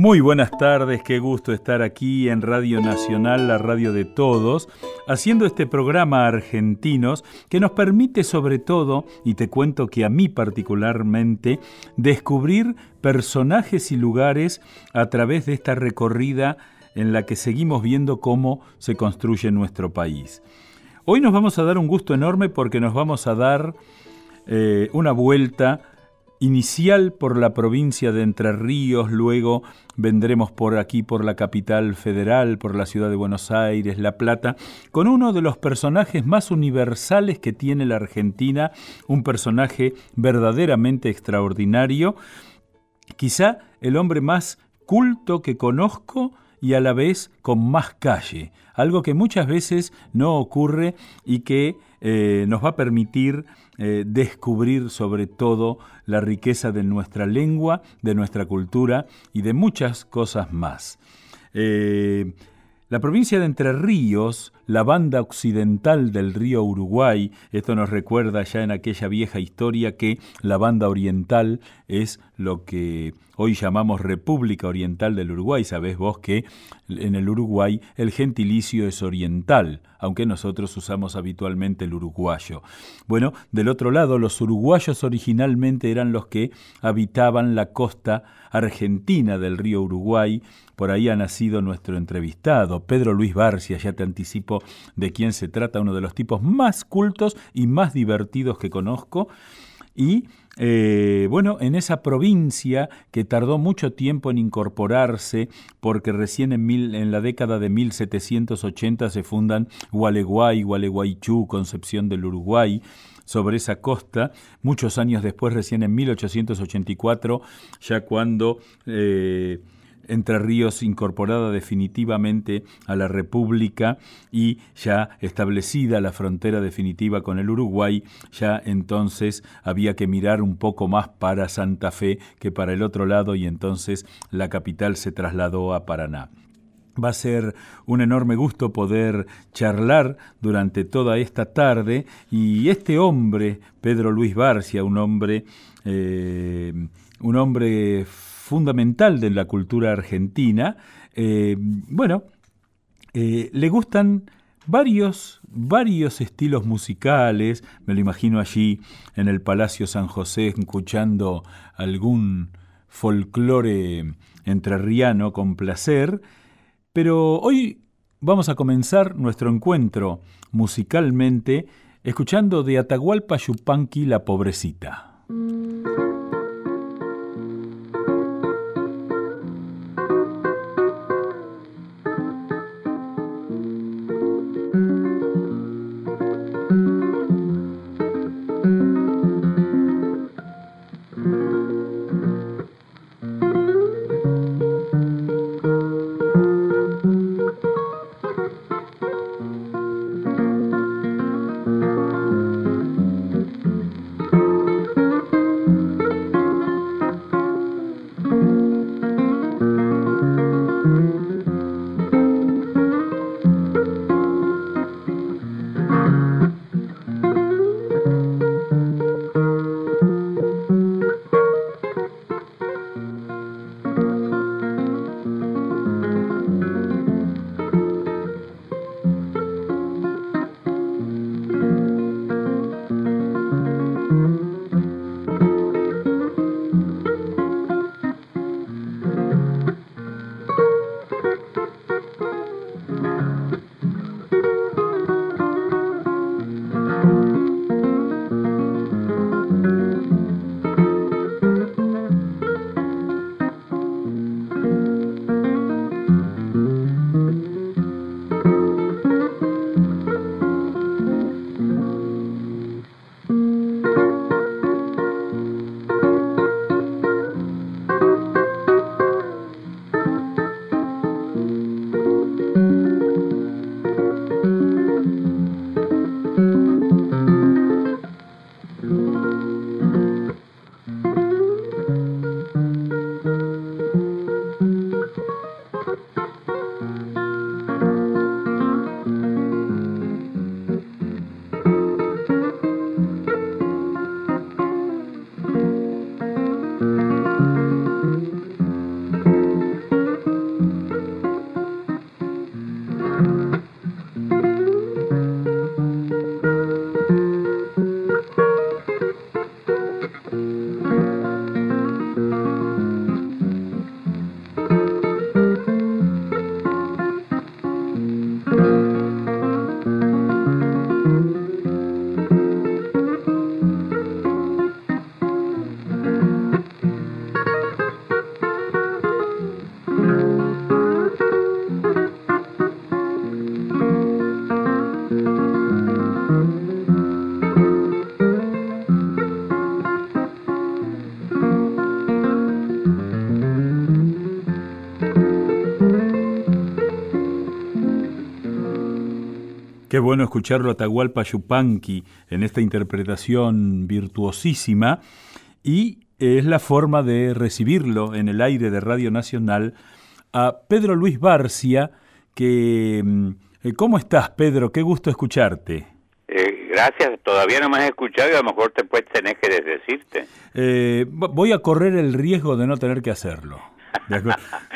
Muy buenas tardes, qué gusto estar aquí en Radio Nacional, la radio de todos, haciendo este programa Argentinos que nos permite sobre todo, y te cuento que a mí particularmente, descubrir personajes y lugares a través de esta recorrida en la que seguimos viendo cómo se construye nuestro país. Hoy nos vamos a dar un gusto enorme porque nos vamos a dar eh, una vuelta inicial por la provincia de Entre Ríos, luego vendremos por aquí, por la capital federal, por la ciudad de Buenos Aires, La Plata, con uno de los personajes más universales que tiene la Argentina, un personaje verdaderamente extraordinario, quizá el hombre más culto que conozco y a la vez con más calle, algo que muchas veces no ocurre y que eh, nos va a permitir eh, descubrir sobre todo la riqueza de nuestra lengua, de nuestra cultura y de muchas cosas más. Eh, la provincia de Entre Ríos, la banda occidental del río Uruguay, esto nos recuerda ya en aquella vieja historia que la banda oriental es lo que hoy llamamos República Oriental del Uruguay. Sabés vos que en el Uruguay el gentilicio es oriental, aunque nosotros usamos habitualmente el uruguayo. Bueno, del otro lado, los uruguayos originalmente eran los que habitaban la costa argentina del río Uruguay, por ahí ha nacido nuestro entrevistado, Pedro Luis Barcia, ya te anticipo de quién se trata, uno de los tipos más cultos y más divertidos que conozco. Y eh, bueno, en esa provincia que tardó mucho tiempo en incorporarse, porque recién en, mil, en la década de 1780 se fundan Gualeguay, Gualeguaychú, Concepción del Uruguay, sobre esa costa, muchos años después, recién en 1884, ya cuando... Eh, entre Ríos incorporada definitivamente a la República y ya establecida la frontera definitiva con el Uruguay, ya entonces había que mirar un poco más para Santa Fe que para el otro lado y entonces la capital se trasladó a Paraná. Va a ser un enorme gusto poder charlar durante toda esta tarde y este hombre, Pedro Luis Barcia, un hombre, eh, un hombre fundamental de la cultura argentina, eh, bueno, eh, le gustan varios, varios estilos musicales, me lo imagino allí en el Palacio San José escuchando algún folclore entrerriano con placer, pero hoy vamos a comenzar nuestro encuentro musicalmente escuchando de Atahualpa Yupanqui La Pobrecita. Qué bueno escucharlo a Tahualpa Yupanqui en esta interpretación virtuosísima y es la forma de recibirlo en el aire de Radio Nacional a Pedro Luis Barcia, que... Mm, eh, ¿Cómo estás, Pedro? Qué gusto escucharte. Eh, gracias, todavía no me has escuchado y a lo mejor te puedes tener que desdecirte. Eh, voy a correr el riesgo de no tener que hacerlo.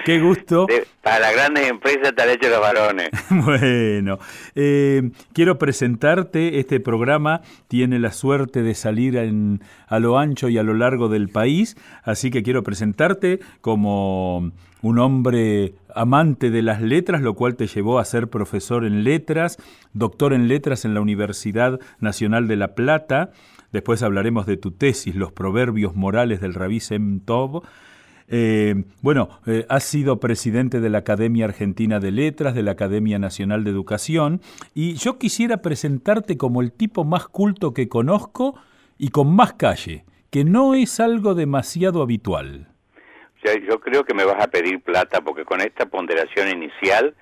Qué gusto. para las grandes empresas están hechos los varones. bueno, eh, quiero presentarte. Este programa tiene la suerte de salir en, a lo ancho y a lo largo del país, así que quiero presentarte como un hombre amante de las letras, lo cual te llevó a ser profesor en letras, doctor en letras en la Universidad Nacional de La Plata. Después hablaremos de tu tesis, Los proverbios morales del Rabí Sem Tov. Eh, bueno, eh, has sido presidente de la Academia Argentina de Letras, de la Academia Nacional de Educación, y yo quisiera presentarte como el tipo más culto que conozco y con más calle, que no es algo demasiado habitual. yo creo que me vas a pedir plata porque con esta ponderación inicial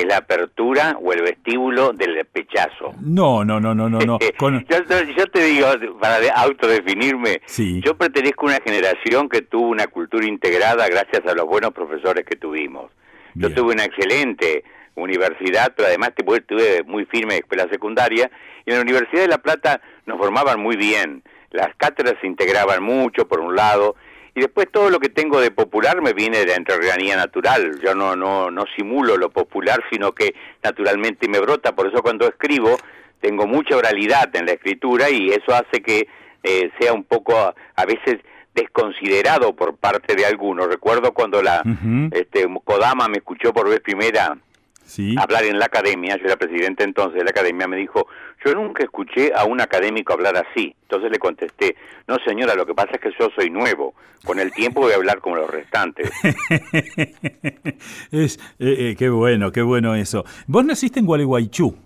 es la apertura o el vestíbulo del pechazo. No, no, no, no, no. no. yo, te digo, para autodefinirme, yo pertenezco a una generación que tuvo una cultura integrada gracias a los buenos profesores que tuvimos. Yo tuve una excelente universidad, pero además tuve muy firme escuela secundaria, y en la Universidad de La Plata nos formaban muy bien. Las cátedras se integraban mucho, por un lado, y después todo lo que tengo de popular me viene de la entrerrianía natural. Yo no, no, no simulo lo popular, sino que naturalmente me brota. Por eso cuando escribo tengo mucha oralidad en la escritura y eso hace que eh, sea un poco a, veces desconsiderado por parte de algunos. Recuerdo cuando la este, Kodama me escuchó por vez primera hablar en la academia, yo era presidente entonces de la academia, me dijo, yo nunca escuché a un académico hablar así. Entonces le contesté, no señora, lo que pasa es que yo soy nuevo, con el tiempo voy a hablar como los restantes. es, eh, eh, qué bueno, qué bueno eso. Vos naciste en Gualeguaychú.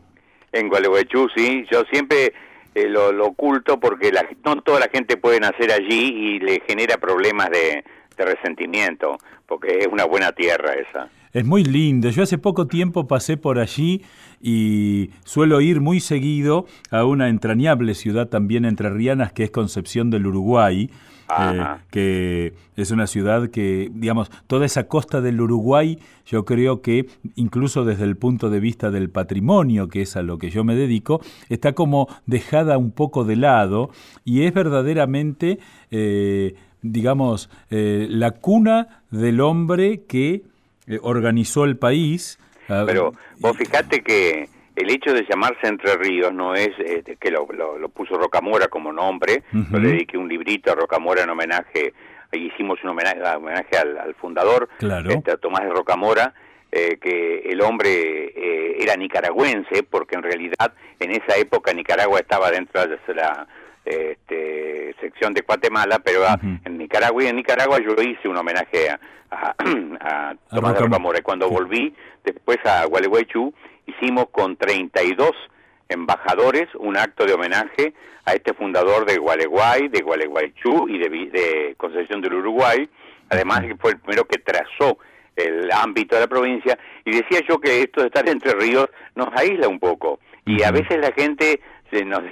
En Gualeguaychú, sí, yo siempre eh, lo, lo, oculto porque la, no toda la gente puede nacer allí y le genera problemas de resentimiento, porque es una buena tierra esa. Es muy lindo. Yo hace poco tiempo pasé por allí y suelo ir muy seguido a una entrañable ciudad también entrerrianas que es Concepción del Uruguay. Eh, que es una ciudad que, digamos, toda esa costa del Uruguay, yo creo que incluso desde el punto de vista del patrimonio, que es a lo que yo me dedico, está como dejada un poco de lado y es verdaderamente, eh, digamos, eh, la cuna del hombre que eh, organizó el país. Pero vos fijate que el hecho de llamarse Entre Ríos no es este, que lo, lo, puso Rocamora como nombre, yo le dediqué un librito a Rocamora en homenaje, hicimos un homenaje, homenaje al, fundador, este, a Tomás de Rocamora, eh, que el hombre eh, era nicaragüense, porque en realidad en esa época Nicaragua estaba dentro de la este, sección de Guatemala, pero en Nicaragua y en Nicaragua yo hice un homenaje a, a, Tomás de Rocamora. Y cuando volví después a Gualeguaychú, hicimos con 32 embajadores un acto de homenaje a este fundador de Gualeguay, de Gualeguaychú y de, de Concepción del Uruguay, además que fue el primero que trazó el ámbito de la provincia, y decía yo que esto de estar entre ríos nos aísla un poco, y a veces la gente se nos,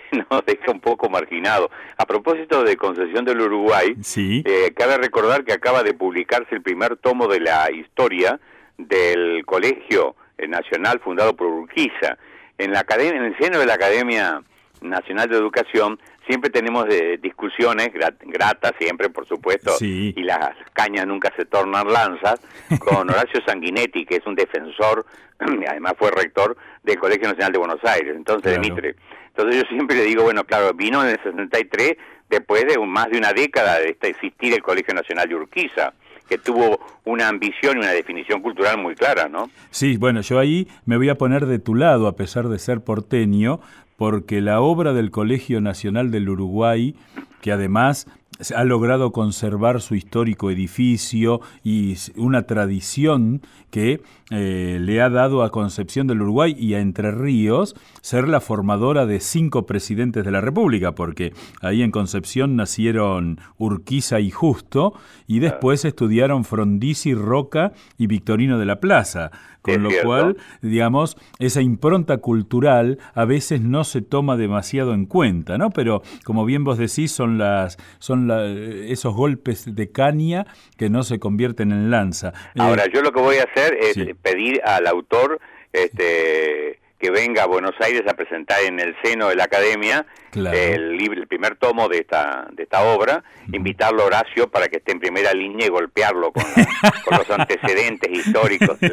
deja un poco marginado. A propósito de Concesión del Uruguay, sí. eh, cabe recordar que acaba de publicarse el primer tomo de la historia del Colegio Nacional fundado por Urquiza. En, la academia, en el seno de la Academia Nacional de Educación siempre tenemos eh, discusiones gratas, siempre por supuesto, y las cañas nunca se tornan lanzas, con Horacio Sanguinetti, que es un defensor, además fue rector del Colegio Nacional de Buenos Aires, entonces de Mitre. Entonces yo siempre le digo, bueno, claro, vino en el 63 después de más de una década de existir el Colegio Nacional de Urquiza que tuvo una ambición y una definición cultural muy clara, ¿no? Sí, bueno, yo ahí me voy a poner de tu lado, a pesar de ser porteño, porque la obra del Colegio Nacional del Uruguay, que además ha logrado conservar su histórico edificio y una tradición que eh, le ha dado a Concepción del Uruguay y a Entre Ríos ser la formadora de cinco presidentes de la República, porque ahí en Concepción nacieron Urquiza y Justo, y después estudiaron Frondizi, Roca y Victorino de la Plaza. Con lo cual, digamos, esa impronta cultural a veces no se toma demasiado en cuenta, ¿no? Pero como bien vos decís, son las son esos golpes de caña que no se convierten en lanza. Ahora, yo lo que voy a hacer es pedir al autor este que venga a Buenos Aires a presentar en el seno de la academia el, el, primer tomo de esta de esta obra, invitarlo a Horacio para que esté en primera línea y golpearlo con, los antecedentes históricos.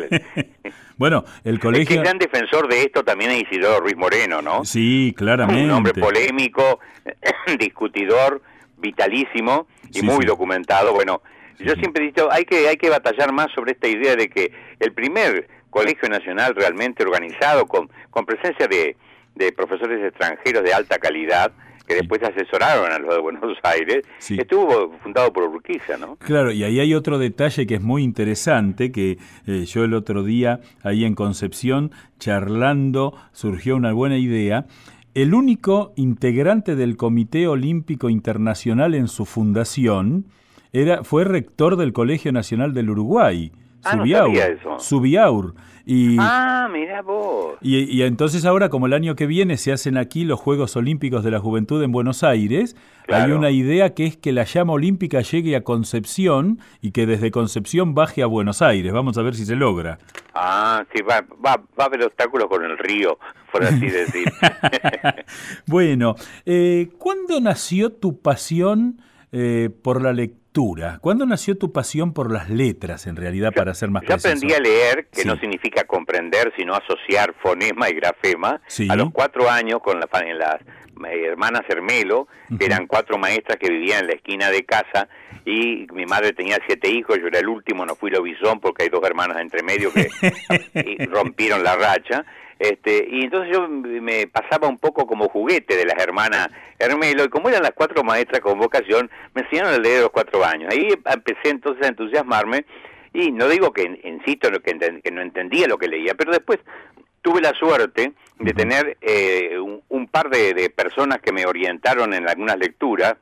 Bueno, el colegio... El gran defensor de esto también es Isidoro Ruiz Moreno, ¿no? Sí, claramente. Un hombre polémico, discutidor, vitalísimo y muy documentado. Bueno, yo siempre he dicho, hay que, hay que batallar más sobre esta idea de que el primer colegio nacional realmente organizado, con, con presencia de, de profesores extranjeros de alta calidad, que después asesoraron a los de Buenos Aires, estuvo fundado por Urquiza, ¿no? Claro, y ahí hay otro detalle que es muy interesante, que eh, yo el otro día, ahí en Concepción, charlando, surgió una buena idea. El único integrante del Comité Olímpico Internacional en su fundación era, fue rector del Colegio Nacional del Uruguay. Ah, Subiaur. Y, ah, mira vos. Y, entonces ahora, como el año que viene se hacen aquí los Juegos Olímpicos de la Juventud en Buenos Aires, hay una idea que es que la llama olímpica llegue a Concepción y que desde Concepción baje a Buenos Aires. Vamos a ver si se logra. Ah, sí, va, va, va a haber obstáculos con el río, por así decir. bueno, eh, ¿cuándo nació tu pasión eh, por la lectura? ¿Cuándo nació tu pasión por las letras, en realidad, para ser más yo aprendí a leer, que no significa comprender, sino asociar fonema y grafema, a los cuatro años con la, en las eh, hermanas Hermelo, que eran cuatro maestras que vivían en la esquina de casa, y mi madre tenía siete hijos, yo era el último, no fui lobizón porque hay dos hermanas entre medio que rompieron la racha, este, y entonces yo me pasaba un poco como juguete de las hermanas Hermelo, y como eran las cuatro maestras con vocación, me enseñaron a leer los cuatro años. Ahí empecé entonces a entusiasmarme, y no digo que, insisto, que, que no entendía lo que leía, pero después tuve la suerte de tener eh, un, par de, personas que me orientaron en algunas lecturas.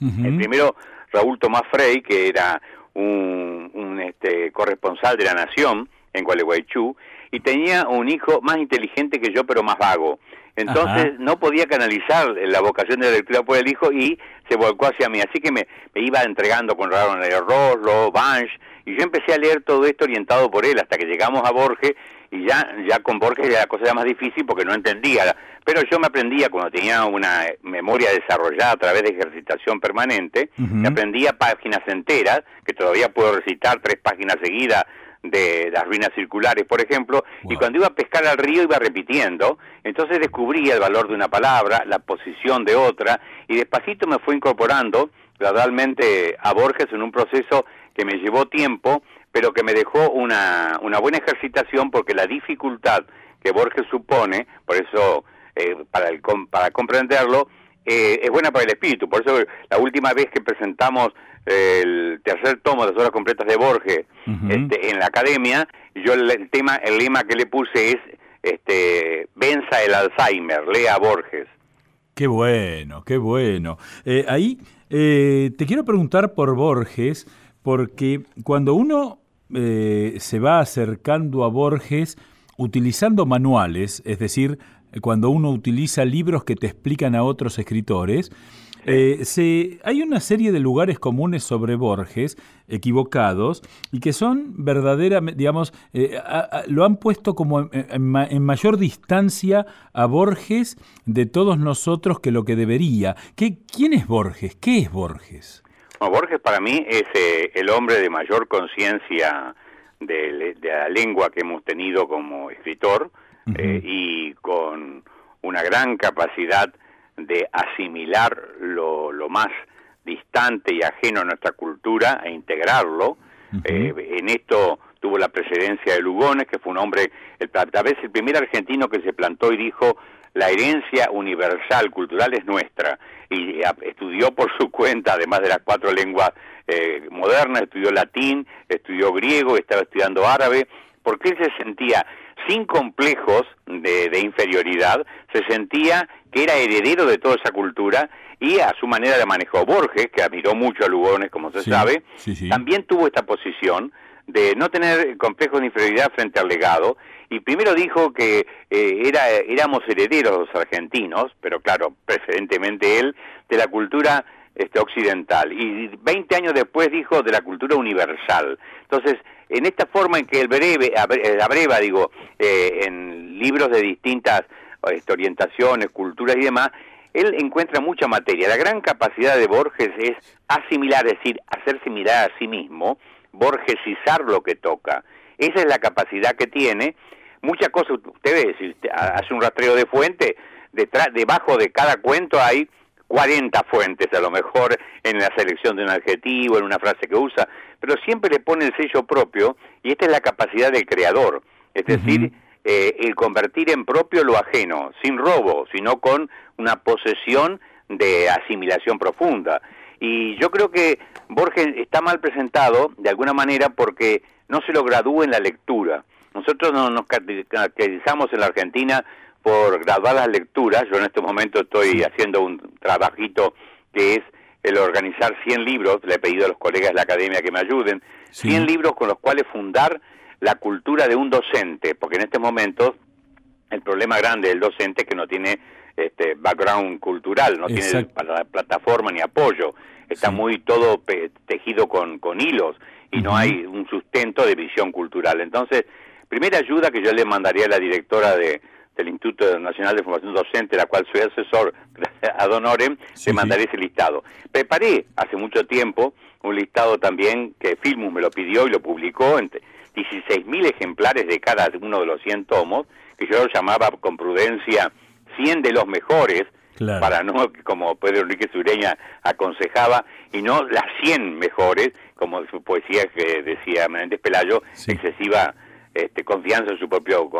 El primero, Raúl Tomás Frey, que era un, un este, corresponsal de la Nación en Gualeguaychú, y tenía un hijo más inteligente que yo, pero más vago. Entonces no podía canalizar la vocación de la lectura por el hijo y se volcó hacia mí. Así que me, iba entregando con Ronald Roslo, Banch, y yo empecé a leer todo esto orientado por él hasta que llegamos a Borges y ya, ya con Borges la cosa era más difícil porque no entendía. Pero yo me aprendía cuando tenía una memoria desarrollada a través de ejercitación permanente, me aprendía páginas enteras, que todavía puedo recitar tres páginas seguidas de las ruinas circulares, por ejemplo, y cuando iba a pescar al río iba repitiendo, entonces descubría el valor de una palabra, la posición de otra, y despacito me fue incorporando gradualmente a Borges en un proceso que me llevó tiempo, pero que me dejó una, una buena ejercitación porque la dificultad que Borges supone, por eso eh, para, el, para comprenderlo, eh, es buena para el espíritu. Por eso la última vez que presentamos el tercer tomo de las obras completas de Borges este, en la academia, yo el, tema, el lema que le puse es este, venza el Alzheimer, lea Borges. Qué bueno, qué bueno. Eh, ahí eh, te quiero preguntar por Borges, porque cuando uno eh, se va acercando a Borges utilizando manuales, es decir, cuando uno utiliza libros que te explican a otros escritores, eh, se, hay una serie de lugares comunes sobre Borges, equivocados, y que son verdaderamente, digamos, eh, lo han puesto como en, mayor distancia a Borges de todos nosotros que lo que debería. ¿Qué, ¿Quién es Borges? ¿Qué es Borges? Borges para mí es eh, el hombre de mayor conciencia de, la lengua que hemos tenido como escritor y con una gran capacidad de asimilar lo, lo más distante y ajeno a nuestra cultura e integrarlo. Eh, en esto tuvo la presidencia de Lugones, que fue un hombre, el, tal vez el primer argentino que se plantó y dijo, la herencia universal cultural es nuestra y estudió por su cuenta, además de las cuatro lenguas eh, modernas, estudió latín, estudió griego, estaba estudiando árabe, porque él se sentía sin complejos de, inferioridad, se sentía que era heredero de toda esa cultura y a su manera de manejó Borges, que admiró mucho a Lugones, como se sabe, también tuvo esta posición de no tener complejos de inferioridad frente al legado y primero dijo que eh, era, éramos herederos los argentinos, pero claro, preferentemente él, de la cultura este, occidental. Y 20 años después dijo de la cultura universal. Entonces, en esta forma en que el breve, la breva, digo, eh, en libros de distintas este, orientaciones, culturas y demás, él encuentra mucha materia. La gran capacidad de Borges es asimilar, es decir, hacerse mirar a sí mismo, borgesizar lo que toca. Esa es la capacidad que tiene. Muchas cosas, usted si usted hace un rastreo de fuente, detrás, debajo de cada cuento hay 40 fuentes a lo mejor en la selección de un adjetivo, en una frase que usa, pero siempre le pone el sello propio y esta es la capacidad del creador, es decir, eh, el convertir en propio lo ajeno, sin robo, sino con una posesión de asimilación profunda. Y yo creo que Borges está mal presentado de alguna manera porque no se lo gradúa en la lectura. Nosotros no nos caracterizamos en la Argentina por graduadas lecturas. Yo en este momento estoy haciendo un trabajito que es el organizar 100 libros, le he pedido a los colegas de la academia que me ayuden, 100 libros con los cuales fundar la cultura de un docente, porque en este momento el problema grande del docente es que no tiene este background cultural, no tiene plataforma ni apoyo, está muy todo tejido con, con hilos y no hay un sustento de visión cultural. Entonces, primera ayuda que yo le mandaría a la directora de, del Instituto Nacional de Formación Docente, la cual soy asesor, ad honorem, le mandaré ese listado. Preparé hace mucho tiempo un listado también que Filmus me lo pidió y lo publicó, en 16.000 ejemplares de cada uno de los 100 tomos, que yo lo llamaba con prudencia 100 de los mejores, para no, como Pedro Enrique Sureña aconsejaba, y no las 100 mejores, como su poesía que decía Menéndez Pelayo, excesiva este, confianza en su propio,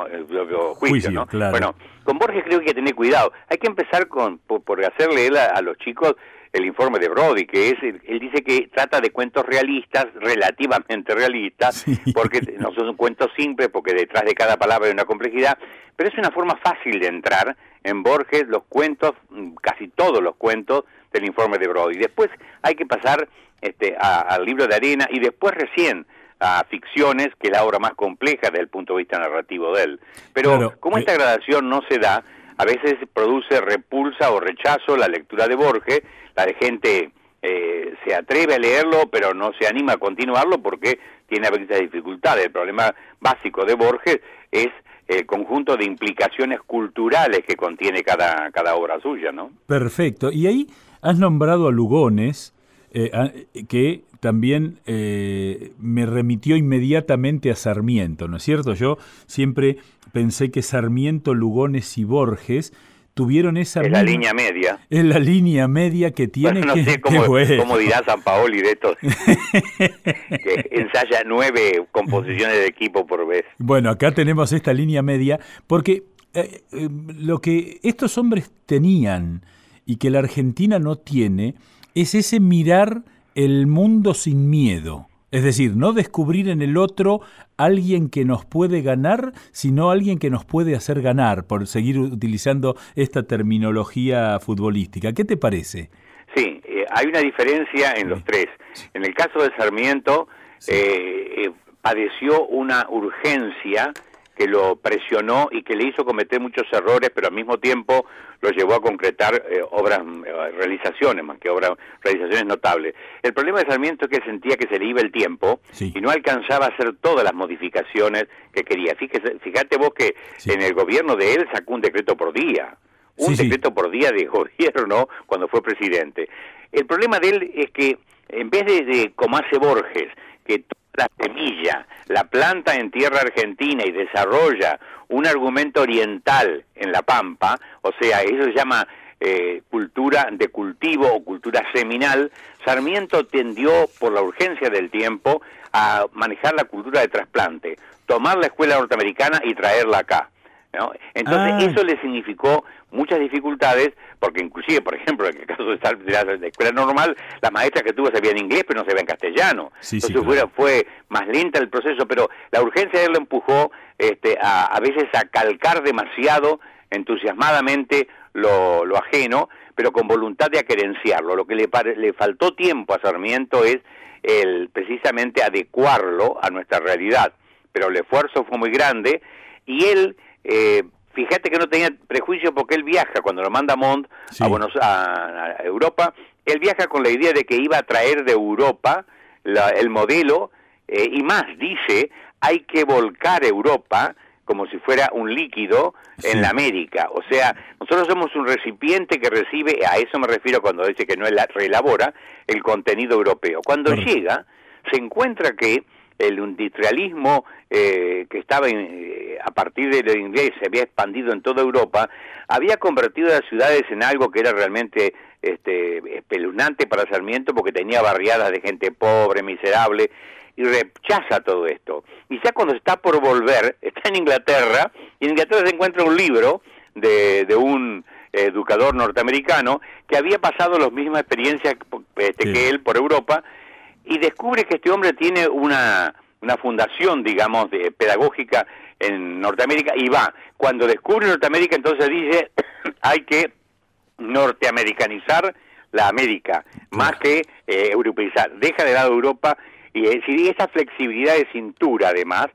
juicio, ¿no? Bueno, con Borges creo que hay que tener cuidado. Hay que empezar con por, hacerle a, los chicos el informe de Brody, que es, él dice que trata de cuentos realistas, relativamente realistas, porque no son cuentos simples, porque detrás de cada palabra hay una complejidad, pero es una forma fácil de entrar en Borges, los cuentos, casi todos los cuentos del informe de Brody. Después hay que pasar este, al libro de arena y después recién a ficciones, que es la obra más compleja desde el punto de vista narrativo de él. Pero como esta eh, gradación no se da, a veces produce repulsa o rechazo la lectura de Borges, la de gente eh, se atreve a leerlo, pero no se anima a continuarlo porque tiene a veces dificultades. El problema básico de Borges es el conjunto de implicaciones culturales que contiene cada, cada obra suya, ¿no? Perfecto. Y ahí has nombrado a Lugones, eh, que también eh, me remitió inmediatamente a Sarmiento, ¿no es cierto? Yo siempre pensé que Sarmiento, Lugones y Borges tuvieron esa... Es la línea media. Es la línea media que tiene no que... Sé cómo, dirá San Paoli de esto, que ensaya nueve composiciones de equipo por vez. Bueno, acá tenemos esta línea media, porque eh, eh, lo que estos hombres tenían y que la Argentina no tiene es ese mirar el mundo sin miedo. Es decir, no descubrir en el otro alguien que nos puede ganar, sino alguien que nos puede hacer ganar, por seguir utilizando esta terminología futbolística. ¿Qué te parece? Sí, eh, hay una diferencia en los tres. En el caso de Sarmiento, eh, eh, padeció una urgencia que lo presionó y que le hizo cometer muchos errores, pero al mismo tiempo lo llevó a concretar eh, obras, eh, realizaciones, más que obras, realizaciones notables. El problema de Sarmiento es que sentía que se le iba el tiempo y no alcanzaba a hacer todas las modificaciones que quería. Fíjese, fíjate vos que en el gobierno de él sacó un decreto por día, un decreto por día de gobierno cuando fue presidente. El problema de él es que en vez de, de como hace Borges, que la semilla, la planta en tierra argentina y desarrolla un argumento oriental en la pampa, o sea, eso se llama eh, cultura de cultivo o cultura seminal, Sarmiento tendió por la urgencia del tiempo a manejar la cultura de trasplante, tomar la escuela norteamericana y traerla acá. Entonces Ah. eso le significó muchas dificultades, porque inclusive, por ejemplo, en el caso de la, de la escuela normal, las maestras que tuvo sabían inglés, pero no sabían castellano. Sí, sí, Entonces claro. fue, fue más lenta el proceso, pero la urgencia de él lo empujó este, a, a veces a calcar demasiado entusiasmadamente lo, lo ajeno, pero con voluntad de acerenciarlo. Lo que le, le faltó tiempo a Sarmiento es el precisamente adecuarlo a nuestra realidad, pero el esfuerzo fue muy grande y él, eh, fíjate que no tenía prejuicio porque él viaja, cuando lo manda Sí. a, Buenos, a, a Europa, él viaja con la idea de que iba a traer de Europa la- el modelo eh, y más, dice, hay que volcar Europa como si fuera un líquido Sí. en la América. O sea, nosotros somos un recipiente que recibe, a eso me refiero cuando dice que no ela- reelabora el contenido europeo. Cuando llega, se encuentra que el industrialismo eh, que estaba en, eh, a partir del inglés se había expandido en toda Europa, había convertido a las ciudades en algo que era realmente este, espeluznante para Sarmiento porque tenía barriadas de gente pobre, miserable, y rechaza todo esto. Y ya cuando está por volver, está en Inglaterra, y en Inglaterra se encuentra un libro de, de un educador norteamericano que había pasado las mismas experiencias este, Sí. que él por Europa, y descubre que este hombre tiene una, una fundación, digamos, de, pedagógica en Norteamérica, y va. Cuando descubre Norteamérica, entonces dice, hay que norteamericanizar la América, más que eh, europeizar. Deja de lado Europa y eh, si esa flexibilidad de cintura, además,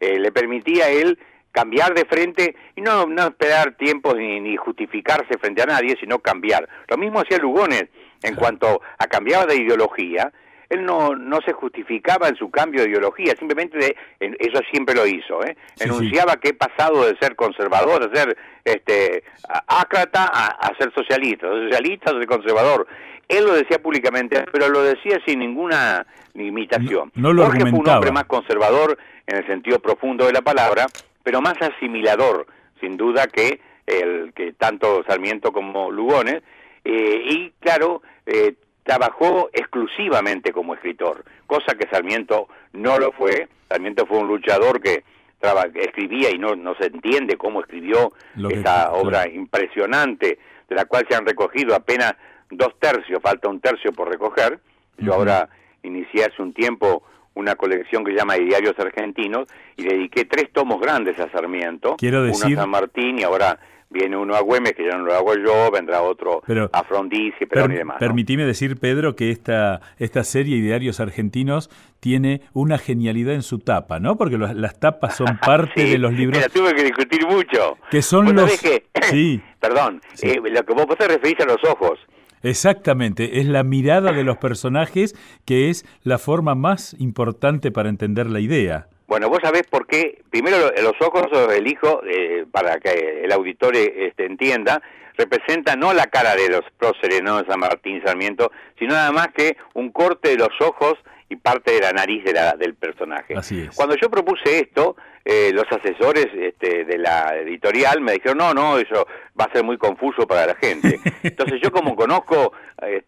eh, le permitía a él cambiar de frente y no, no esperar tiempos ni, ni justificarse frente a nadie, sino cambiar. Lo mismo hacía Lugones en cuanto a cambiar de ideología. Él no, no se justificaba en su cambio de ideología, simplemente de, en- eso siempre lo hizo. ¿eh? Sí, Enunciaba que he pasado de ser conservador, de ser este, ácrata, a, a ser socialista, de socialista a ser conservador. Él lo decía públicamente, pero lo decía sin ninguna limitación. No- no lo Jorge fue un hombre más conservador en el sentido profundo de la palabra, pero más asimilador, sin duda, que el que tanto Sarmiento como Lugones. eh, y claro, eh, trabajó exclusivamente como escritor, cosa que Sarmiento no lo fue. Sarmiento fue un luchador que traba- escribía y no, no se entiende cómo escribió Lo que- esa claro. obra impresionante, de la cual se han recogido apenas dos tercios, falta un tercio por recoger. Yo ahora inicié hace un tiempo una colección que se llama Diarios Argentinos y dediqué tres tomos grandes a Sarmiento. Quiero Uno decir- a San Martín y ahora viene uno a Güemes, que ya no lo hago yo, vendrá otro Pero- a Frondizi, Perón Per- y demás. ¿no? Permitime decir, Pedro, que esta, esta serie Diarios Argentinos tiene una genialidad en su tapa, ¿no? Porque los- las tapas son parte Sí, de los libros La tuve que discutir mucho. que son Vos los... que- Sí, Perdón, Sí. eh, lo que vos, vos te referís a los ojos. exactamente. Es la mirada de los personajes que es la forma más importante para entender la idea. Bueno, vos sabés por qué, primero lo- los ojos los elijo, eh, para que el auditorio este, entienda, representa no la cara de los próceres, no de San Martín Sarmiento, sino nada más que un corte de los ojos y parte de la nariz de la- del personaje. Así es. Cuando yo propuse esto, eh, los asesores este, de la editorial me dijeron, no, no, eso va a ser muy confuso para la gente. Entonces yo como conozco,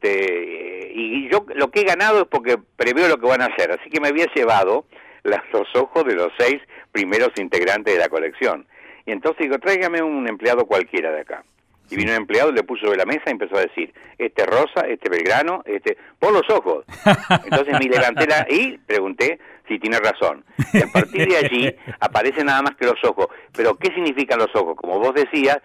este, y yo lo que he ganado es porque preveo lo que van a hacer, así que me había llevado los ojos de los seis primeros integrantes de la colección. Y entonces digo, tráigame un empleado cualquiera de acá. Y vino un empleado, le puso sobre la mesa y empezó a decir, este Rosa, este Belgrano, este, por los ojos. Entonces me levanté la, y pregunté si tiene razón. Y a partir de allí aparece nada más que los ojos. Pero ¿qué significan los ojos? Como vos decías,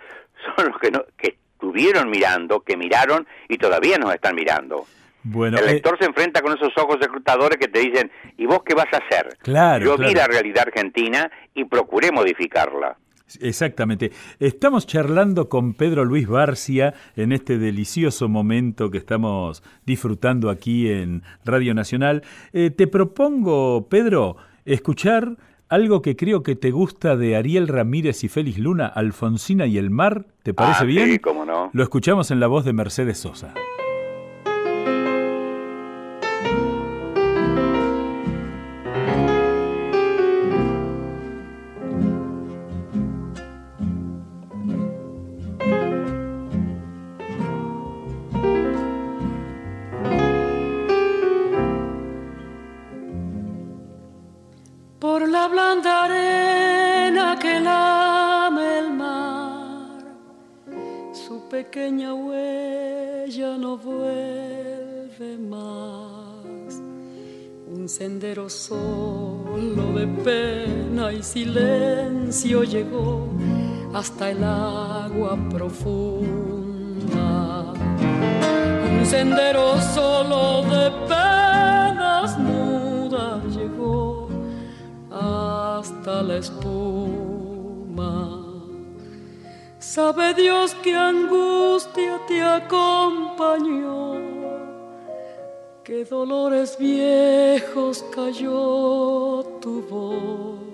son los que, no, que estuvieron mirando, que miraron y todavía nos están mirando. Bueno, El eh, lector se enfrenta con esos ojos escrutadores que te dicen, ¿y vos qué vas a hacer? Claro, Yo vi la realidad argentina y procuré modificarla. Exactamente. Estamos charlando con Pedro Luis Barcia en este delicioso momento que estamos disfrutando aquí en Radio Nacional. Eh, te propongo, Pedro, escuchar algo que creo que te gusta de Ariel Ramírez y Félix Luna, Alfonsina y el mar. ¿Te parece Ah, bien? Sí, cómo no. Lo escuchamos en la voz de Mercedes Sosa. Hasta el agua profunda. Un sendero solo de penas mudas llegó hasta la espuma. Sabe Dios que angustia te acompañó, que dolores viejos cayó tu voz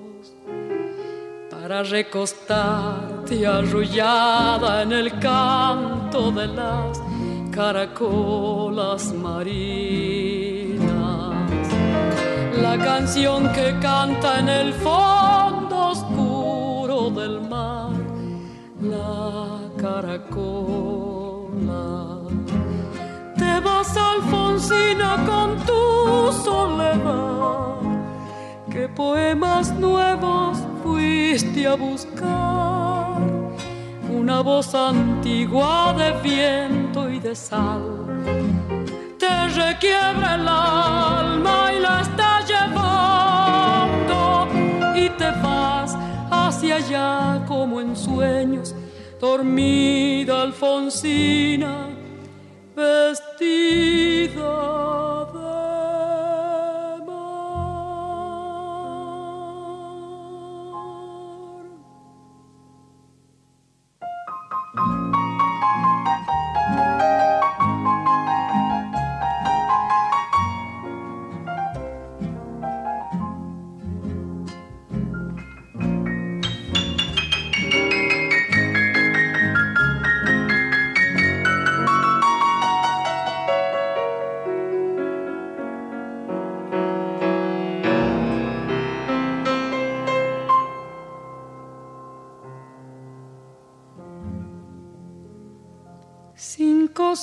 para recostarte arrullada en el canto de las caracolas marinas. La canción que canta en el fondo oscuro del mar la caracola. Te vas, Alfonsina, con tu soledad. ¿Qué poemas nuevos fuiste a buscar? Una voz antigua de viento y de sal. Te requiebra el alma y la está llevando y te vas hacia allá como en sueños, dormida Alfonsina, vestida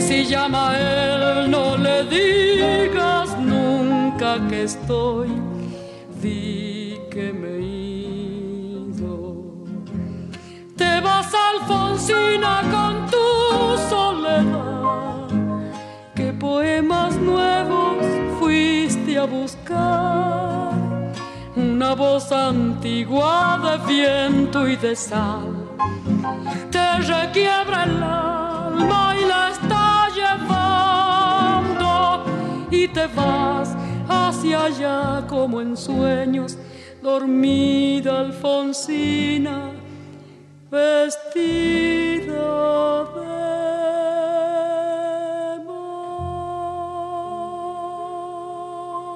Si llama a él, no le digas nunca que estoy, di que me ido. Te vas, Alfonsina, con tu soledad, que poemas nuevos fuiste a buscar. Una voz antigua de viento y de sal te requiebra el alma y la está y te vas hacia allá como en sueños, dormida Alfonsina, vestida de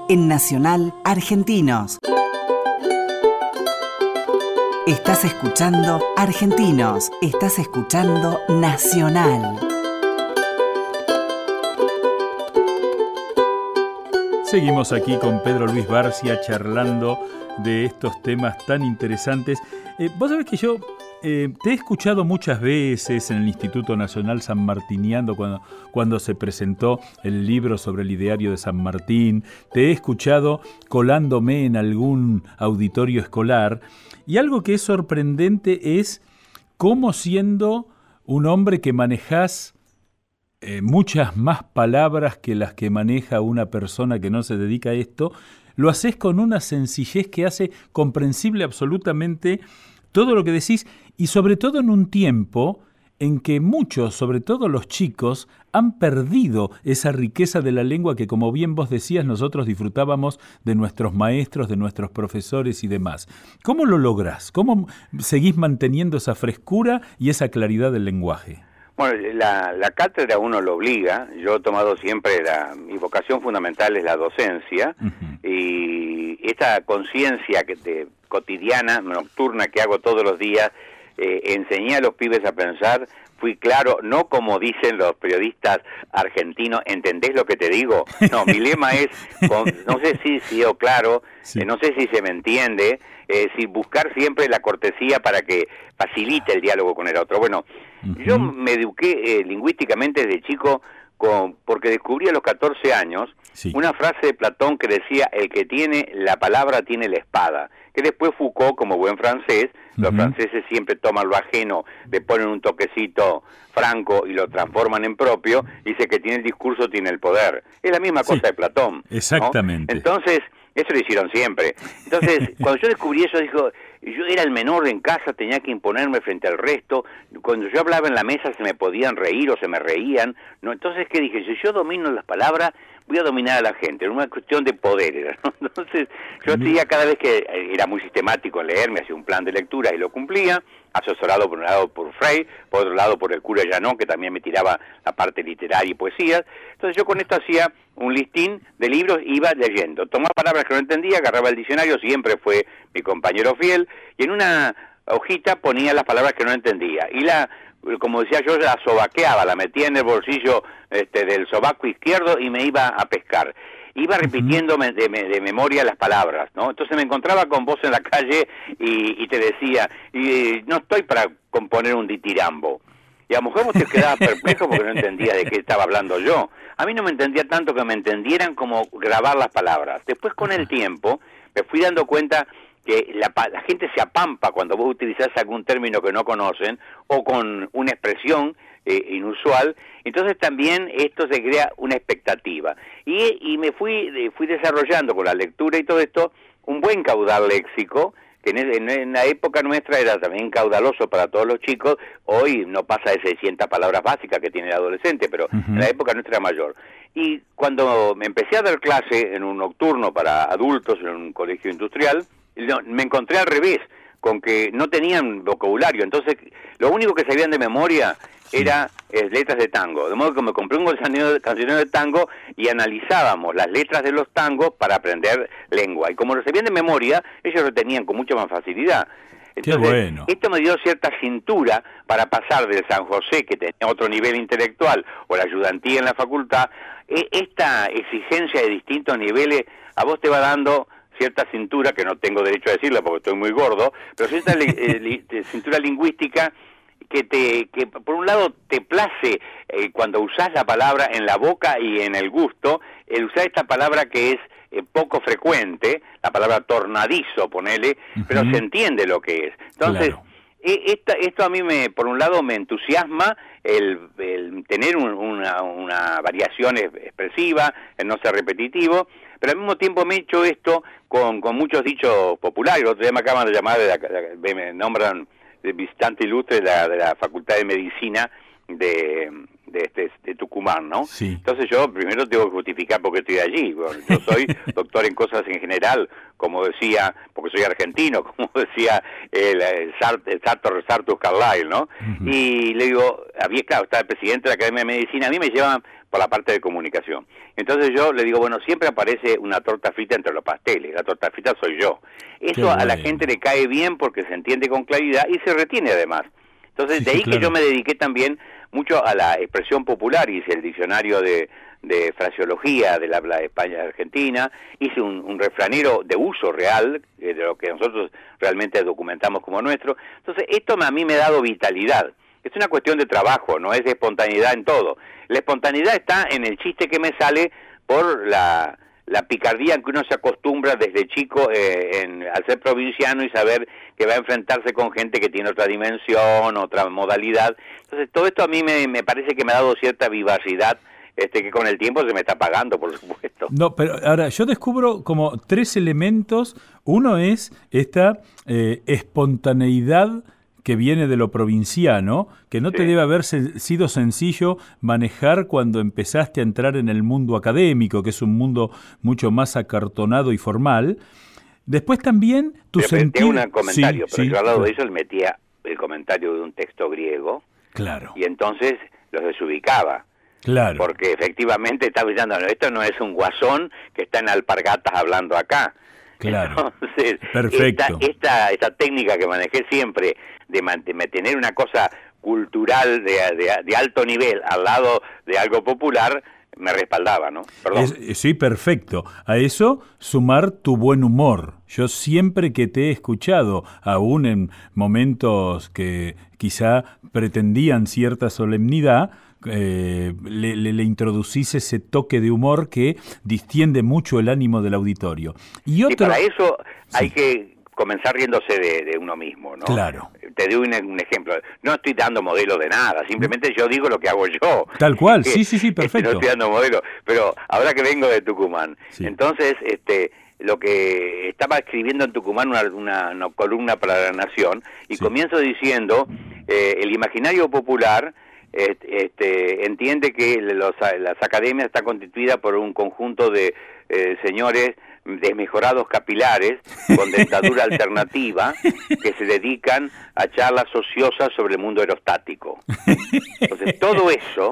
En Nacional Argentinos. Estás escuchando Argentinos. Estás escuchando Nacional. Seguimos aquí con Pedro Luis Barcia charlando de estos temas tan interesantes. Eh, Vos sabés que yo eh, te he escuchado muchas veces en el Instituto Nacional San Martiniano cuando, cuando se presentó el libro sobre el ideario de San Martín. Te he escuchado colándome en algún auditorio escolar. Y algo que es sorprendente es cómo siendo un hombre que manejas eh, muchas más palabras que las que maneja una persona que no se dedica a esto, lo haces con una sencillez que hace comprensible absolutamente todo lo que decís y sobre todo en un tiempo en que muchos, sobre todo los chicos, han perdido esa riqueza de la lengua que, como bien vos decías, nosotros disfrutábamos de nuestros maestros, de nuestros profesores y demás. ¿Cómo lo lográs? ¿Cómo seguís manteniendo esa frescura y esa claridad del lenguaje? Bueno, la, la cátedra uno lo obliga. Yo he tomado siempre la, mi vocación fundamental es la docencia y esta conciencia que te, cotidiana, nocturna que hago todos los días, eh, enseñé a los pibes a pensar fui claro, no como dicen los periodistas argentinos, ¿entendés lo que te digo? No, mi lema es, no sé si sido claro, eh, no sé si se me entiende, eh, si buscar siempre la cortesía para que facilite el diálogo con el otro. Bueno, yo me eduqué eh, lingüísticamente desde chico con, porque descubrí a los 14 años una frase de Platón que decía, el que tiene la palabra tiene la espada que después Foucault, como buen francés, los franceses siempre toman lo ajeno, le ponen un toquecito franco y lo transforman en propio, dice que tiene el discurso, tiene el poder. Es la misma cosa de Platón. Exactamente. Entonces, eso lo hicieron siempre. Entonces, cuando yo descubrí eso, dijo, yo era el menor en casa, tenía que imponerme frente al resto. Cuando yo hablaba en la mesa se me podían reír o se me reían. ¿no? Entonces, ¿qué dije? Si yo domino las palabras, voy a dominar a la gente, era una cuestión de poder. Entonces, yo hacía cada vez que era muy sistemático en leer, me hacía un plan de lectura y lo cumplía, asesorado por un lado por Frey, por otro lado por el cura Llanón, que también me tiraba la parte literaria y poesías. Entonces yo con esto hacía un listín de libros, iba leyendo. Tomaba palabras que no entendía, agarraba el diccionario, siempre fue mi compañero fiel, y en una hojita ponía las palabras que no entendía. Y la como decía yo, la sobaqueaba, la metía en el bolsillo este, del sobaco izquierdo y me iba a pescar. Iba repitiendo de, memoria las palabras, ¿no? Entonces me encontraba con vos en la calle y, te decía, y, no estoy para componer un ditirambo. Y a lo mejor vos te quedabas perplejo porque no entendía de qué estaba hablando yo. A mí no me entendía tanto que me entendieran como grabar las palabras. Después con el tiempo me fui dando cuenta que la, gente se apampa cuando vos utilizás algún término que no conocen o con una expresión eh, inusual, entonces también esto se crea una expectativa. Y, y me fui, eh, fui desarrollando con la lectura y todo esto un buen caudal léxico, que en, la época nuestra era también caudaloso para todos los chicos, hoy no pasa de 600 palabras básicas que tiene el adolescente, pero en la época nuestra era mayor. Y cuando me empecé a dar clase en un nocturno para adultos en un colegio industrial, me encontré al revés, con que no tenían vocabulario, entonces lo único que sabían de memoria era eh, letras de tango, de modo que me compré un cancionero de tango y analizábamos las letras de los tangos para aprender lengua, y como lo sabían de memoria, ellos lo tenían con mucha más facilidad. Entonces, esto me dio cierta cintura para pasar del San José, que tenía otro nivel intelectual, o la ayudantía en la facultad, e, esta exigencia de distintos niveles a vos te va dando cierta cintura, que no tengo derecho a decirla porque estoy muy gordo, pero cierta eh, cintura lingüística que te que por un lado te place eh, cuando usás la palabra en la boca y en el gusto, el usar esta palabra que es eh, poco frecuente, la palabra tornadizo, ponele, pero se entiende lo que es. Entonces, e, esto a mí me, por un lado, me entusiasma el, tener una, una variación expresiva, el no ser repetitivo, pero al mismo tiempo me he hecho esto con, con muchos dichos populares. Otro día me acaban de llamar, de me nombran de visitante ilustre la, de la Facultad de Medicina de, de, este, de Tucumán, ¿no? Entonces yo primero tengo que justificar por qué estoy allí. yo soy doctor en cosas en general, como decía, porque soy argentino, como decía el, el, Sartor, Sartus Carlyle, ¿no? Y le digo, había, claro, estaba el presidente de la Academia de Medicina, a mí me llevan por la parte de comunicación. Entonces yo le digo, bueno, siempre aparece una torta frita entre los pasteles, la torta frita soy yo. Eso a la gente le cae bien porque se entiende con claridad y se retiene además. Entonces, de ahí que yo me dediqué también mucho a la expresión popular, hice el diccionario de, de fraseología del habla de España Argentina, hice un, refranero de uso real, de lo que nosotros realmente documentamos como nuestro. Entonces, esto a mí me ha dado vitalidad. Es una cuestión de trabajo, no es de espontaneidad en todo. La espontaneidad está en el chiste que me sale por la, la picardía en que uno se acostumbra desde chico eh, en, al ser provinciano y saber que va a enfrentarse con gente que tiene otra dimensión, otra modalidad. Entonces, todo esto a mí me, parece que me ha dado cierta vivacidad este que con el tiempo se me está pagando, por supuesto. No, pero ahora yo descubro como tres elementos. Uno es esta eh, espontaneidad que viene de lo provinciano, que no te debe haber sido sencillo manejar cuando empezaste a entrar en el mundo académico, que es un mundo mucho más acartonado y formal. Después también tu sentido... un comentario, pero yo al lado de eso le metía el comentario de un texto griego. Claro. Y entonces los desubicaba. Claro. Porque efectivamente estaba diciendo, esto no es un guasón que está en alpargatas hablando acá. Claro. Entonces, Perfecto. Esta, esta, técnica que manejé siempre de mantener una cosa cultural de, de, alto nivel al lado de algo popular, me respaldaba, ¿no? Perdón. Eh, sí, perfecto. A eso sumar tu buen humor. Yo siempre que te he escuchado, aún en momentos que quizá pretendían cierta solemnidad, eh, le, le, introducís ese toque de humor que distiende mucho el ánimo del auditorio. Y, otro... para eso hay que comenzar riéndose de, uno mismo, ¿no? Claro. Te doy un, ejemplo. No estoy dando modelo de nada, simplemente yo digo lo que hago yo. Tal cual, sí, sí, sí, perfecto. no estoy dando modelo, pero ahora que vengo de Tucumán, entonces, este, lo que estaba escribiendo en Tucumán una, columna para la Nación y comienzo diciendo eh, el imaginario popular este, entiende que los, las academias están constituidas por un conjunto de eh, señores desmejorados capilares con dentadura alternativa que se dedican a charlas ociosas sobre el mundo aerostático. Entonces, todo eso,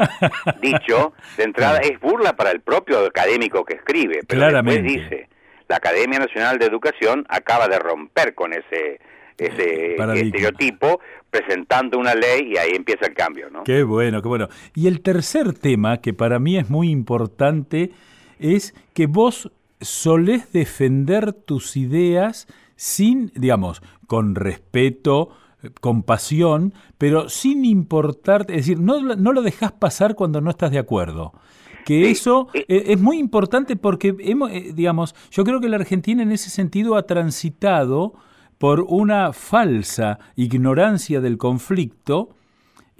dicho, de entrada es burla para el propio académico que escribe, pero después dice, la Academia Nacional de Educación acaba de romper con ese ese estereotipo presentando una ley y ahí empieza el cambio, ¿no? Qué bueno, qué bueno. Y el tercer tema que para mí es muy importante es que vos solés defender tus ideas sin, digamos, con respeto, con pasión, pero sin importar, es decir, no, no lo dejas pasar cuando no estás de acuerdo que eso e, es muy importante porque hemos, eh, digamos, yo creo que la Argentina en ese sentido ha transitado por una falsa ignorancia del conflicto.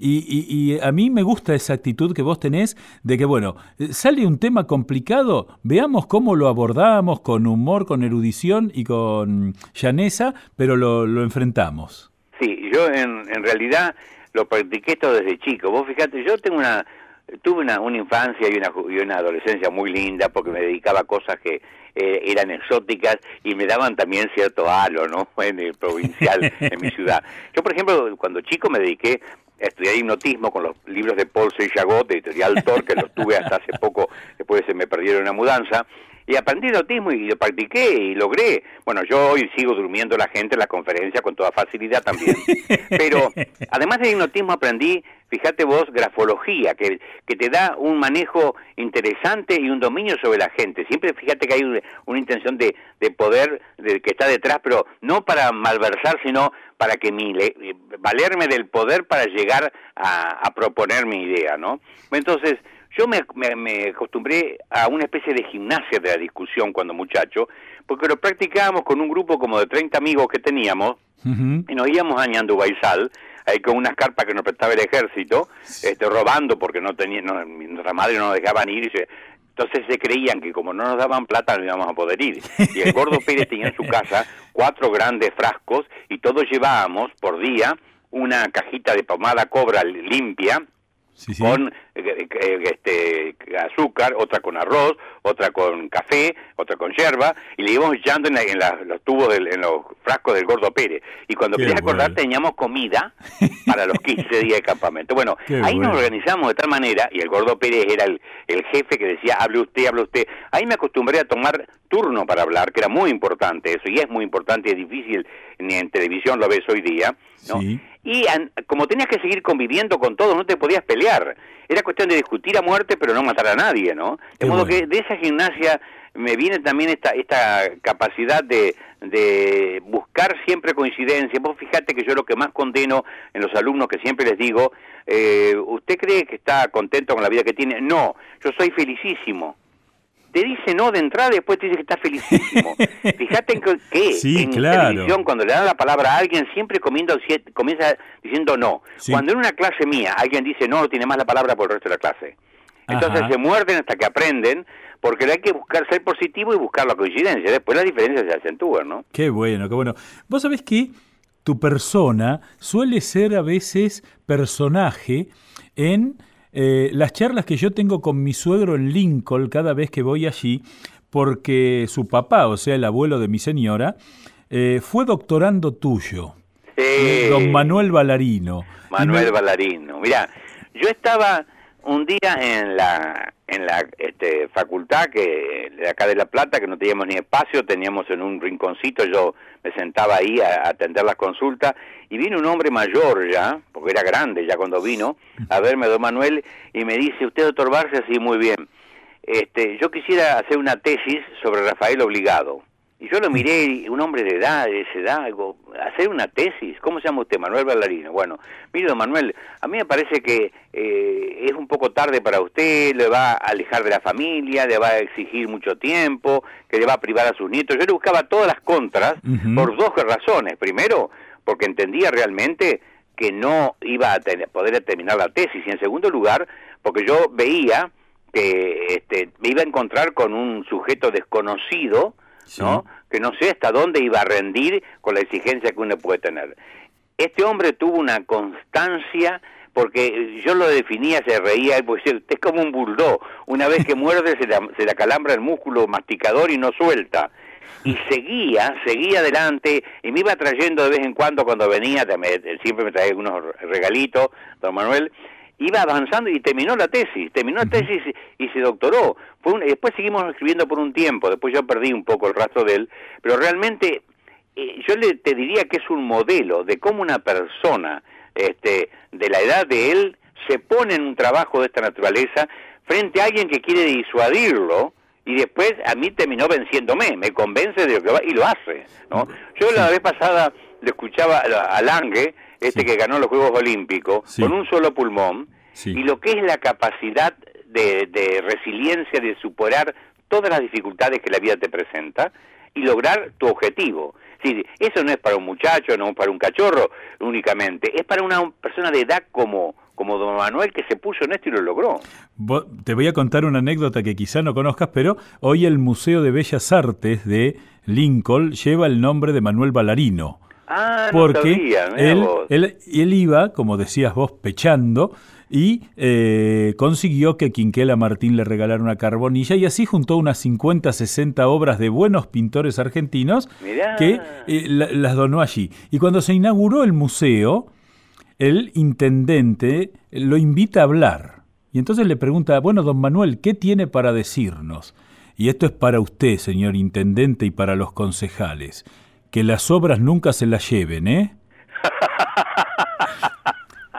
Y, a mí me gusta esa actitud que vos tenés de que, bueno, sale un tema complicado, veamos cómo lo abordamos con humor, con erudición y con llaneza, pero lo, enfrentamos. Sí, yo en, en realidad lo practiqué esto desde chico. Vos fíjate, yo tengo una, tuve una, una infancia y una, y una adolescencia muy linda porque me dedicaba a cosas que eh, eran exóticas y me daban también cierto halo, ¿no? En el provincial, en mi ciudad. Yo, por ejemplo, cuando chico me dediqué a estudiar hipnotismo con los libros de Paul Seychagot, de Editorial Thor, que los tuve hasta hace poco, después se me perdieron una mudanza, y aprendí el autismo y lo practiqué y logré. Bueno, yo hoy sigo durmiendo la gente en la conferencia con toda facilidad también. Pero además del hipnotismo aprendí, fíjate vos, grafología, que, que te da un manejo interesante y un dominio sobre la gente. Siempre fíjate que hay una, intención de, de poder de, que está detrás, pero no para malversar, sino para que mi, valerme del poder para llegar a, a proponer mi idea, ¿no? Entonces, yo me, me, acostumbré a una especie de gimnasia de la discusión cuando muchacho, porque lo practicábamos con un grupo como de 30 amigos que teníamos, y nos íbamos a Ñandubaizal, ahí con unas carpas que nos prestaba el ejército, este, robando porque no tenía, no, nuestra madre no nos dejaban ir, y entonces se creían que como no nos daban plata no íbamos a poder ir. Y el gordo Pérez tenía en su casa cuatro grandes frascos y todos llevábamos por día una cajita de pomada cobra limpia, con eh, eh, este azúcar, otra con arroz, otra con café, otra con yerba, y le íbamos echando en, los tubos, del, en los frascos del Gordo Pérez. Y cuando quería acordar, teníamos comida para los 15 días de campamento. Bueno, ahí nos organizamos de tal manera, y el Gordo Pérez era el, el jefe que decía, hable usted, hable usted. Ahí me acostumbré a tomar turno para hablar, que era muy importante eso, y es muy importante, es difícil, ni en televisión lo ves hoy día, ¿no? Y como tenías que seguir conviviendo con todos, no te podías pelear. Era cuestión de discutir a muerte, pero no matar a nadie, ¿no? De modo que de esa gimnasia me viene también esta, esta capacidad de, de buscar siempre coincidencia. Vos fíjate que yo lo que más condeno en los alumnos, que siempre les digo, eh, ¿usted cree que está contento con la vida que tiene? No, yo soy felicísimo te dice no de entrada y después te dice que está felicísimo. Fíjate en que, en televisión, cuando le dan la palabra a alguien, siempre comienza diciendo no. Cuando en una clase mía alguien dice no, tiene más la palabra por el resto de la clase. Entonces se muerden hasta que aprenden, porque hay que buscar ser positivo y buscar la coincidencia. Después las diferencias se acentúan, ¿no? Qué bueno, qué bueno. Vos sabés que tu persona suele ser a veces personaje en eh, las charlas que yo tengo con mi suegro en Lincoln cada vez que voy allí, porque su papá, o sea, el abuelo de mi señora, eh, fue doctorando tuyo. Don Manuel Balarino. Manuel Balarino. Mira, yo estaba un día en la en la este, facultad que de acá de La Plata, que no teníamos ni espacio, teníamos en un rinconcito, yo me sentaba ahí a, atender las consultas, y vino un hombre mayor ya, porque era grande ya cuando vino, a verme, don Manuel, y me dice, usted, doctor Barcia, sí, muy bien, este, yo quisiera hacer una tesis sobre Rafael Obligado. Y yo lo miré, un hombre de edad, de esa edad, algo, hacer una tesis, ¿cómo se llama usted? Manuel Ballarino. Bueno, mire, don Manuel, a mí me parece que eh, es un poco tarde para usted, le va a alejar de la familia, le va a exigir mucho tiempo, que le va a privar a sus nietos. Yo le buscaba todas las contras por dos razones. Primero, porque entendía realmente que no iba a poder terminar la tesis. Y en segundo lugar, porque yo veía que este, me iba a encontrar con un sujeto desconocido, ¿no? Que no sé hasta dónde iba a rendir con la exigencia que uno puede tener. Este hombre tuvo una constancia porque yo lo definía, se reía, pues es como un bulldog, una vez que muerde se, se le acalambra el músculo masticador y no suelta. Y seguía, seguía adelante y me iba trayendo de vez en cuando cuando venía, siempre me traía unos regalitos, don Manuel, iba avanzando y terminó la tesis, terminó la tesis y se doctoró. Después seguimos escribiendo por un tiempo, después yo perdí un poco el rastro de él, pero realmente eh, yo le, te diría que es un modelo de cómo una persona este, de la edad de él se pone en un trabajo de esta naturaleza frente a alguien que quiere disuadirlo y después a mí terminó venciéndome, me convence de lo que va y lo hace. ¿no? Yo la vez pasada le escuchaba a Lange, este que ganó los Juegos Olímpicos, con un solo pulmón, y lo que es la capacidad de, resiliencia, de superar todas las dificultades que la vida te presenta y lograr tu objetivo. Sí, eso no es para un muchacho, no es para un cachorro únicamente, es para una persona de edad como, como don Manuel que se puso en esto y lo logró. Te voy a contar una anécdota que quizá no conozcas, pero hoy el Museo de Bellas Artes de Lincoln lleva el nombre de Manuel Ballarino. Ah, porque él, él, iba, como decías vos, pechando y eh, consiguió que Quinquela Martín le regalara una carbonilla y así juntó unas 50, 60 obras de buenos pintores argentinos que eh, las donó allí. Y cuando se inauguró el museo, el intendente lo invita a hablar. Y entonces le pregunta, bueno, don Manuel, ¿qué tiene para decirnos? Y esto es para usted, señor intendente, y para los concejales que las obras nunca se las lleven, ¿eh?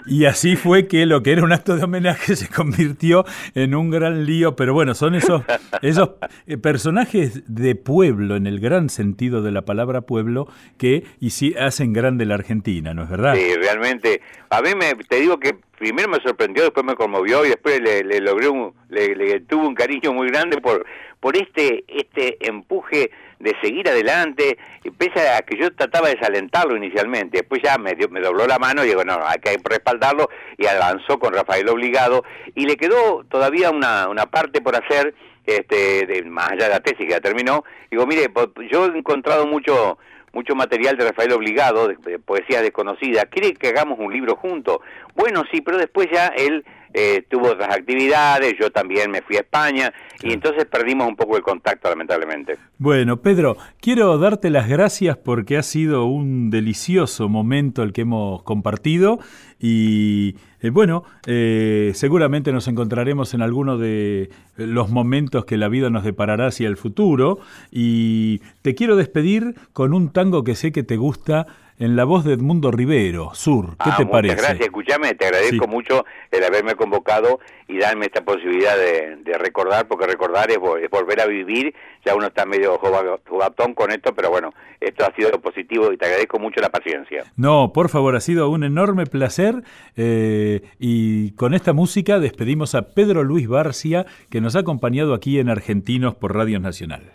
Y así fue que lo que era un acto de homenaje se convirtió en un gran lío, pero bueno, son esos, esos eh, personajes de pueblo, en el gran sentido de la palabra pueblo, que y sí hacen grande la Argentina, ¿no es verdad? Sí, realmente. A mí me, te digo que primero me sorprendió, después me conmovió y después le, le logré un, le, le tuvo un cariño muy grande por, por este, este empuje de seguir adelante, pese a que yo trataba de desalentarlo inicialmente, después ya me, me dobló la mano y digo, no, hay que respaldarlo, y avanzó con Rafael Obligado, y le quedó todavía una, una parte por hacer, este, de, más allá de la tesis que ya terminó, digo, mire, yo he encontrado mucho mucho material de Rafael Obligado, de, poesía desconocida, ¿quiere que hagamos un libro juntos? Bueno, sí, pero después ya él eh, tuvo otras actividades, yo también me fui a España y entonces perdimos un poco el contacto lamentablemente. Bueno, Pedro, quiero darte las gracias porque ha sido un delicioso momento el que hemos compartido y eh, bueno, eh, seguramente nos encontraremos en alguno de los momentos que la vida nos deparará hacia el futuro y te quiero despedir con un tango que sé que te gusta en la voz de Edmundo Rivero, Sur. ¿Qué ah, te parece? Muchas gracias, escúchame, te agradezco mucho el haberme convocado y darme esta posibilidad de, recordar, porque recordar es, volver a vivir, ya uno está medio jugatón con esto, pero bueno, esto ha sido positivo y te agradezco mucho la paciencia. No, por favor, ha sido un enorme placer eh, y con esta música despedimos a Pedro Luis Barcia, que nos ha acompañado aquí en Argentinos por Radio Nacional.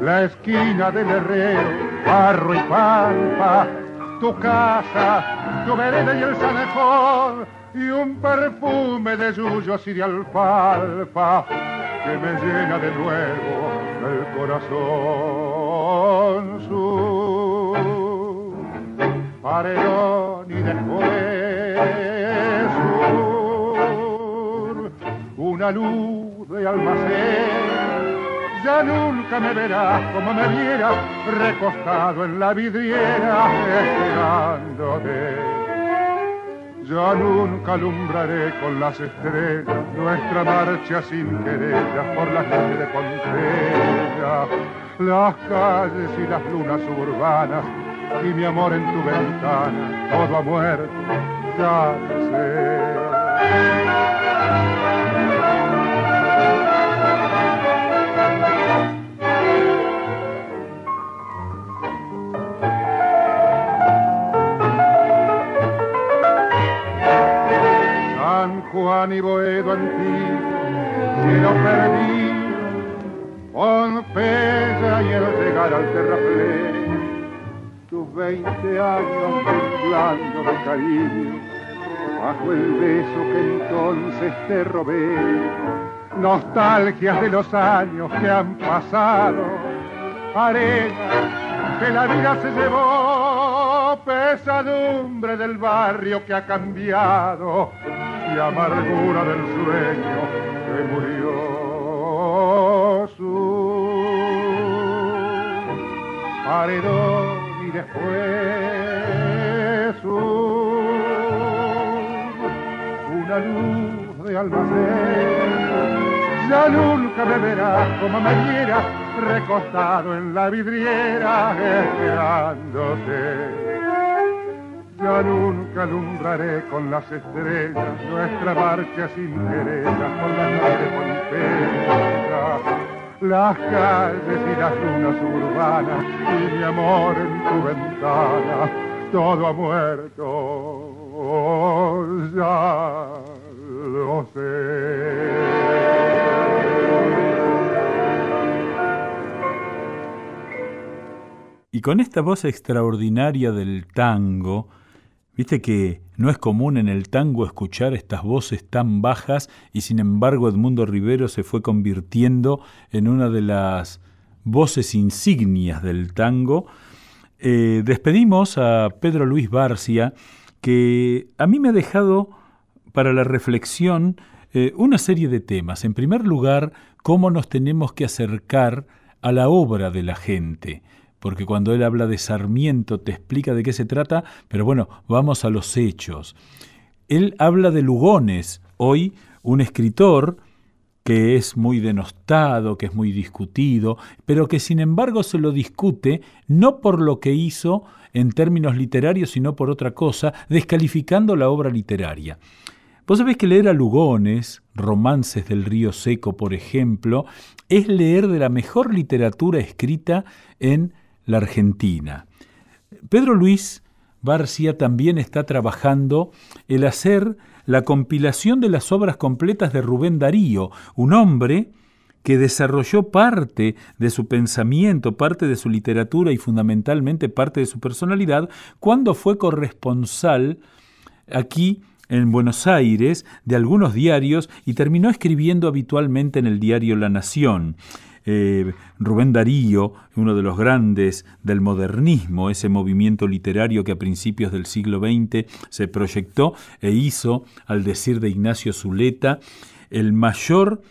La esquina del herrero, barro y pampa, tu casa, tu vereda y el sanejón, y un perfume de yuyos y de alfalfa que me llena de nuevo el corazón su paredón y después sur, una luz de almacén ya nunca me verás como me vieras recostado en la vidriera esperándote ya nunca alumbraré con las estrellas nuestra marcha sin querellas por las noches de Pompeya, las calles y las lunas suburbanas y mi amor en tu ventana, todo ha muerto, ya sé. Juan y Boedo antiguo, cielo perdido, Pompeya y el llegar al terraplén, tus veinte años temblando de cariño, bajo el beso que entonces te robé, nostalgias de los años que han pasado, arena que la vida se llevó, pesadumbre del barrio que ha cambiado, y amargura del sueño que murió su paredón y después su una luz de almacén. Ya nunca me verás como me viera recostado en la vidriera esperándote ya nunca alumbraré con las estrellas nuestra marcha sin querellas por la noche de Pompeya. Las calles y las lunas urbanas y mi amor en tu ventana, todo ha muerto, ya lo sé. Y con esta voz extraordinaria del tango, Viste que no es común en el tango escuchar estas voces tan bajas y sin embargo Edmundo Rivero se fue convirtiendo en una de las voces insignias del tango. Eh, despedimos a Pedro Luis Barcia, que a mí me ha dejado para la reflexión eh, una serie de temas. En primer lugar, cómo nos tenemos que acercar a la obra de la gente porque cuando él habla de Sarmiento te explica de qué se trata, pero bueno, vamos a los hechos. Él habla de Lugones, hoy un escritor que es muy denostado, que es muy discutido, pero que sin embargo se lo discute no por lo que hizo en términos literarios, sino por otra cosa, descalificando la obra literaria. Vos sabés que leer a Lugones, Romances del Río Seco, por ejemplo, es leer de la mejor literatura escrita en la Argentina. Pedro Luis Barcia también está trabajando el hacer la compilación de las obras completas de Rubén Darío, un hombre que desarrolló parte de su pensamiento, parte de su literatura y fundamentalmente parte de su personalidad cuando fue corresponsal aquí en Buenos Aires de algunos diarios y terminó escribiendo habitualmente en el diario La Nación. Eh, Rubén Darío, uno de los grandes del modernismo, ese movimiento literario que a principios del siglo XX se proyectó e hizo, al decir de Ignacio Zuleta, el mayor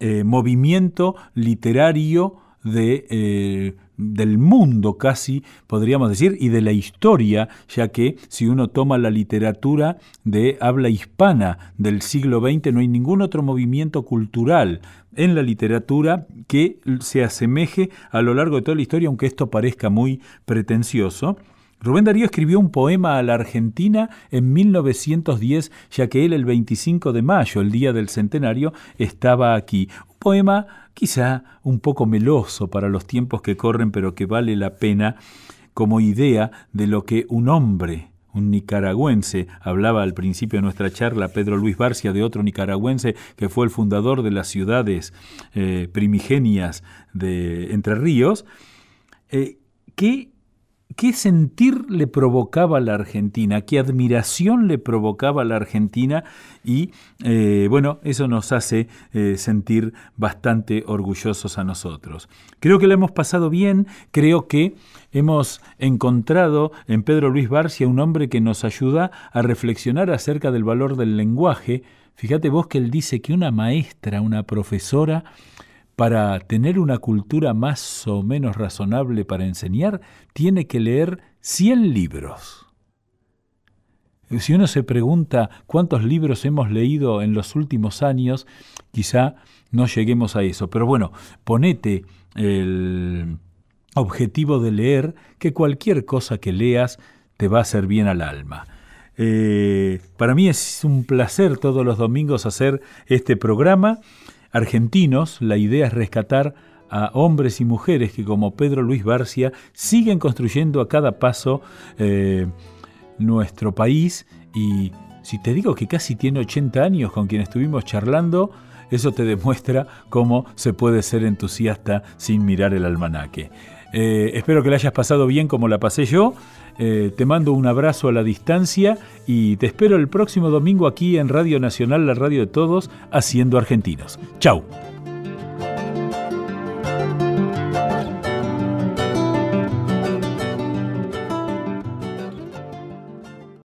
eh, movimiento literario de, eh, del mundo casi, podríamos decir, y de la historia, ya que si uno toma la literatura de habla hispana del siglo XX, no hay ningún otro movimiento cultural en la literatura que se asemeje a lo largo de toda la historia, aunque esto parezca muy pretencioso. Rubén Darío escribió un poema a la Argentina en 1910, ya que él el 25 de mayo, el día del centenario, estaba aquí. Un poema quizá un poco meloso para los tiempos que corren, pero que vale la pena como idea de lo que un hombre, un nicaragüense, hablaba al principio de nuestra charla Pedro Luis Barcia de otro nicaragüense que fue el fundador de las ciudades eh, primigenias de Entre Ríos, eh, que ¿Qué sentir le provocaba a la Argentina? ¿Qué admiración le provocaba a la Argentina? Y eh, bueno, eso nos hace eh, sentir bastante orgullosos a nosotros. Creo que lo hemos pasado bien, creo que hemos encontrado en Pedro Luis Barcia un hombre que nos ayuda a reflexionar acerca del valor del lenguaje. Fíjate vos que él dice que una maestra, una profesora, para tener una cultura más o menos razonable para enseñar, tiene que leer 100 libros. Si uno se pregunta cuántos libros hemos leído en los últimos años, quizá no lleguemos a eso. Pero bueno, ponete el objetivo de leer que cualquier cosa que leas te va a hacer bien al alma. Eh, para mí es un placer todos los domingos hacer este programa argentinos, la idea es rescatar a hombres y mujeres que como Pedro Luis Barcia siguen construyendo a cada paso eh, nuestro país y si te digo que casi tiene 80 años con quien estuvimos charlando, eso te demuestra cómo se puede ser entusiasta sin mirar el almanaque. Eh, espero que la hayas pasado bien como la pasé yo. Eh, te mando un abrazo a la distancia y te espero el próximo domingo aquí en Radio Nacional, la radio de todos, haciendo argentinos. Chau.